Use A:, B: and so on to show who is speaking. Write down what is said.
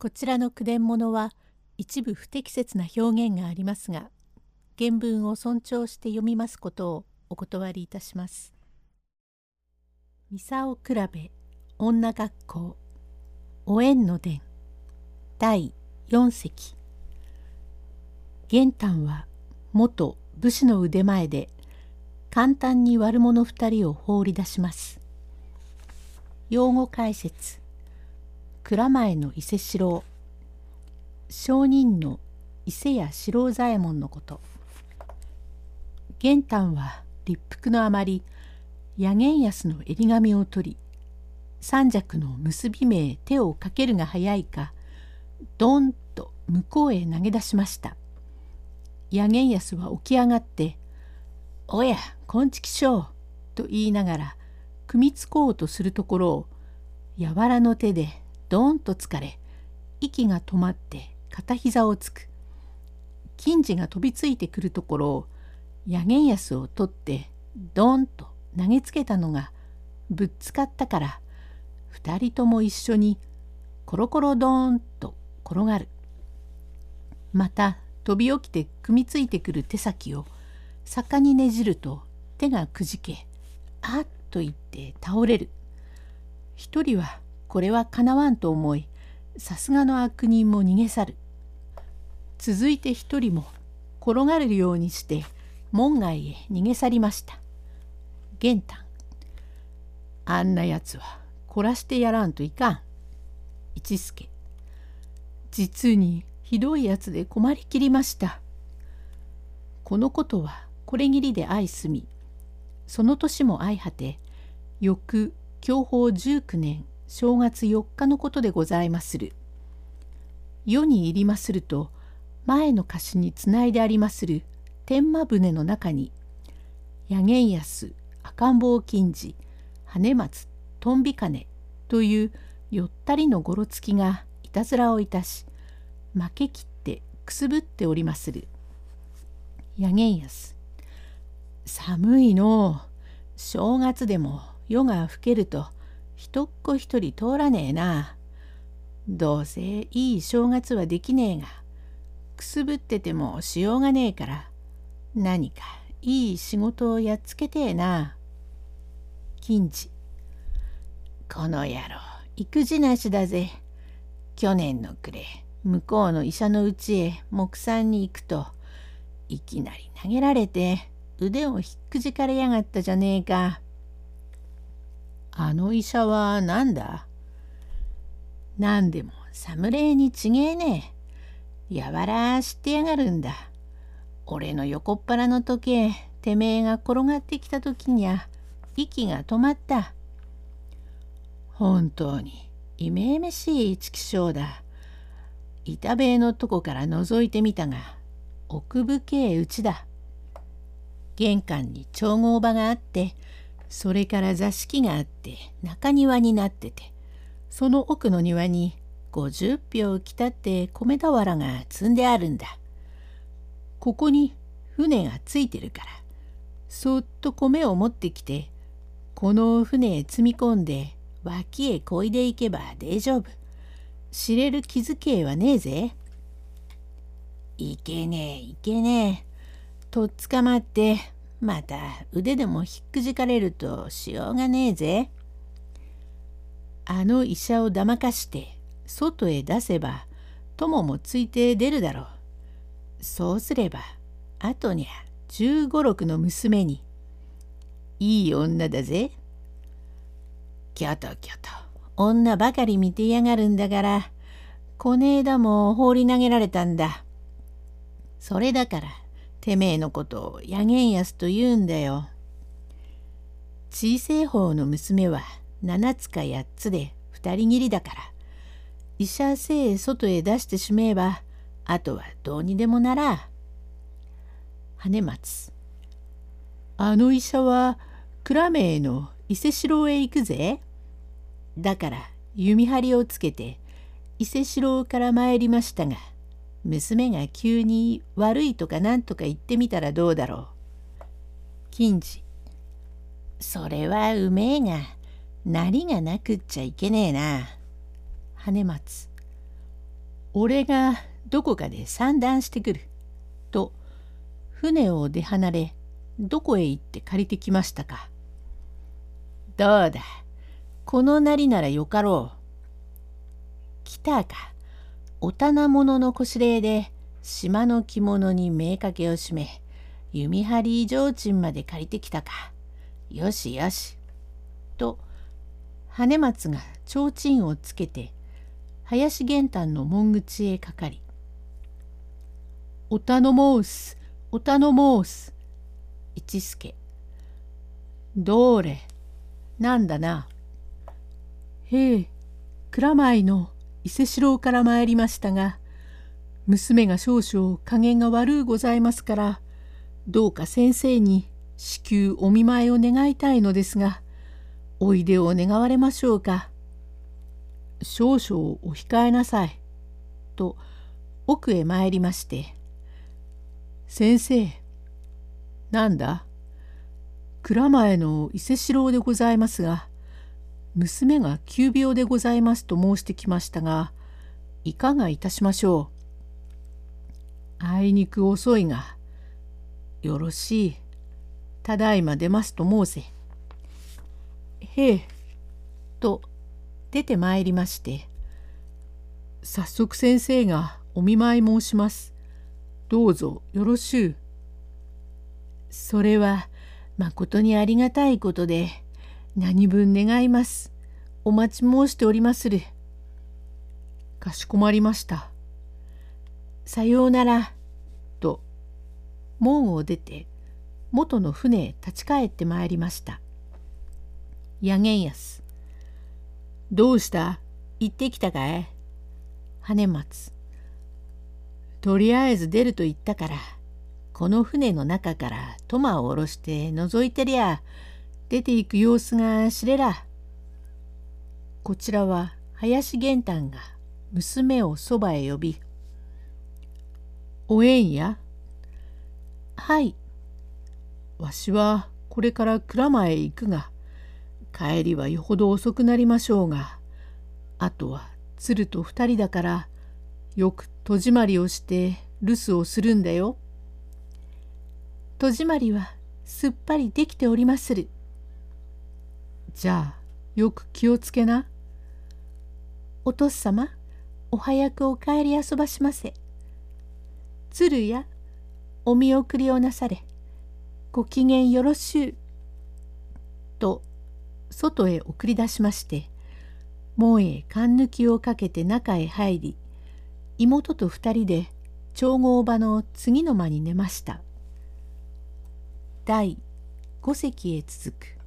A: こちらの句伝物は一部不適切な表現がありますが原文を尊重して読みますことをお断りいたします。ミサオ比べ女学校お縁の伝第4席玄丹は元武士の腕前で簡単に悪者二人を放り出します。用語解説蔵前の伊勢四郎。商人の伊勢屋四郎左衛門のこと。玄丹は立腹のあまり野源安の襟髪を取り三尺の結び目へ手をかけるが早いかドンと向こうへ投げ出しました。野源安は起き上がって「おやこんちきしょう」と言いながら組みつこうとするところを柔らの手でドーンと疲れ息が止まって片膝をつく。金次が飛びついてくるところを野源安を取ってドーンと投げつけたのがぶっつかったから2人とも一緒にコロコロドーンと転がる。また飛び起きて組みついてくる手先を坂にねじると手がくじけあっと言って倒れる。一人はこれはかなわんと思いさすがの悪人も逃げ去る。続いて一人も転がれるようにして門外へ逃げ去りました。玄丹あんなやつは凝らしてやらんといかん。一助実にひどいやつで困りきりました。このことはこれぎりで相すみ。その年も相果て翌享保19年正月4日のことでございまする。世に入りますると前の歌詞につないでありまする天満船の中に野源安赤ん坊金次羽松とんび金というよったりのごろつきがいたずらをいたし負けきってくすぶっておりまする。野源安寒いの正月でも夜が更けると一っ子一人通らねえな。どうせいい正月はできねえが、くすぶっててもしようがねえから、何かいい仕事をやっつけてえな。金次。この野郎、育児なしだぜ。去年の暮れ、向こうの医者のうちへ木産に行くと、いきなり投げられて腕をひっくじかれやがったじゃねえか。あの医者は何だ？何でも侍にちげえねえ。やわらしてやがるんだ。俺の横っ腹の時計、てめえが転がってきた時にゃ、息が止まった。本当に、いめいめしい畜生だ。板塀のとこから覗いてみたが、奥深えうちだ。玄関に調合場があって、それから座敷があって中庭になっててその奥の庭に50俵来たって米俵が積んであるんだ。ここに船がついてるからそっと米を持ってきてこの船へ積み込んで脇へこいでいけば大丈夫。知れる気づけはねえぜ。いけねえいけねえ。とっ捕まってまた腕でもひっくじかれるとしようがねえぜ。あの医者をだまかして外へ出せば友もついて出るだろう。そうすれば後にゃ十五六の娘に「いい女だぜ」。きょときょと女ばかり見てやがるんだからこねえだも放り投げられたんだ。それだからてめえのことをやげんやすと言うんだよ。小せえ方の娘は7つか8つで2人きりだから医者せえ外へ出してしめえばあとはどうにでもなら。羽松あの医者は蔵名の伊勢城へ行くぜ。だから弓張りをつけて伊勢城から参りましたが娘が急に悪いとか何とか言ってみたらどうだろう。金次。それはうめえが、なりがなくっちゃいけねえな。羽松。俺がどこかで散断してくる。と船を出離れどこへ行って借りてきましたか。どうだこのなりならよかろう。来たか。お棚物のこしれいで島の着物に目かけを締め弓張り提灯まで借りてきたか。よしよし。と羽松が提灯をつけて林玄丹の門口へかかり「お頼申すお頼申す」一助どれなんだな。へえ蔵前の伊勢四郎から参りましたが娘が少々加減が悪うございますからどうか先生に至急お見舞いを願いたいのですがおいでを願われましょうか。少々お控えなさい。と奥へ参りまして「先生なんだ蔵前の伊勢四郎でございますが娘が急病でございますと申してきましたがいかがいたしましょう？あいにく遅いがよろしいただいま出ますと申せ。へえと出てまいりまして早速先生がお見舞い申します。どうぞよろしゅう。それはまことにありがたいことで何分願います。お待ち申しておりまする。かしこまりました。さようなら。と門を出て元の船へ立ち返ってまいりました。やげんやす。どうした？行ってきたかい？羽松。とりあえず出ると言ったから、この船の中からトマを下ろして覗いてりゃ、出ていく様子が知れら。こちらは林玄丹が娘をそばへ呼び、おえんやはい。わしはこれから蔵前へ行くが、帰りはよほど遅くなりましょうが、あとは鶴と二人だから、よく戸締まりをして留守をするんだよ。戸締まりはすっぱりできておりまする。じゃあよく気をつけな。お父様お早くお帰り遊ばしませ。鶴やお見送りをなされ。ご機嫌よろしゅう。と外へ送り出しまして門へ勘抜きをかけて中へ入り妹と二人で調合場の次の間に寝ました。第五席へ続く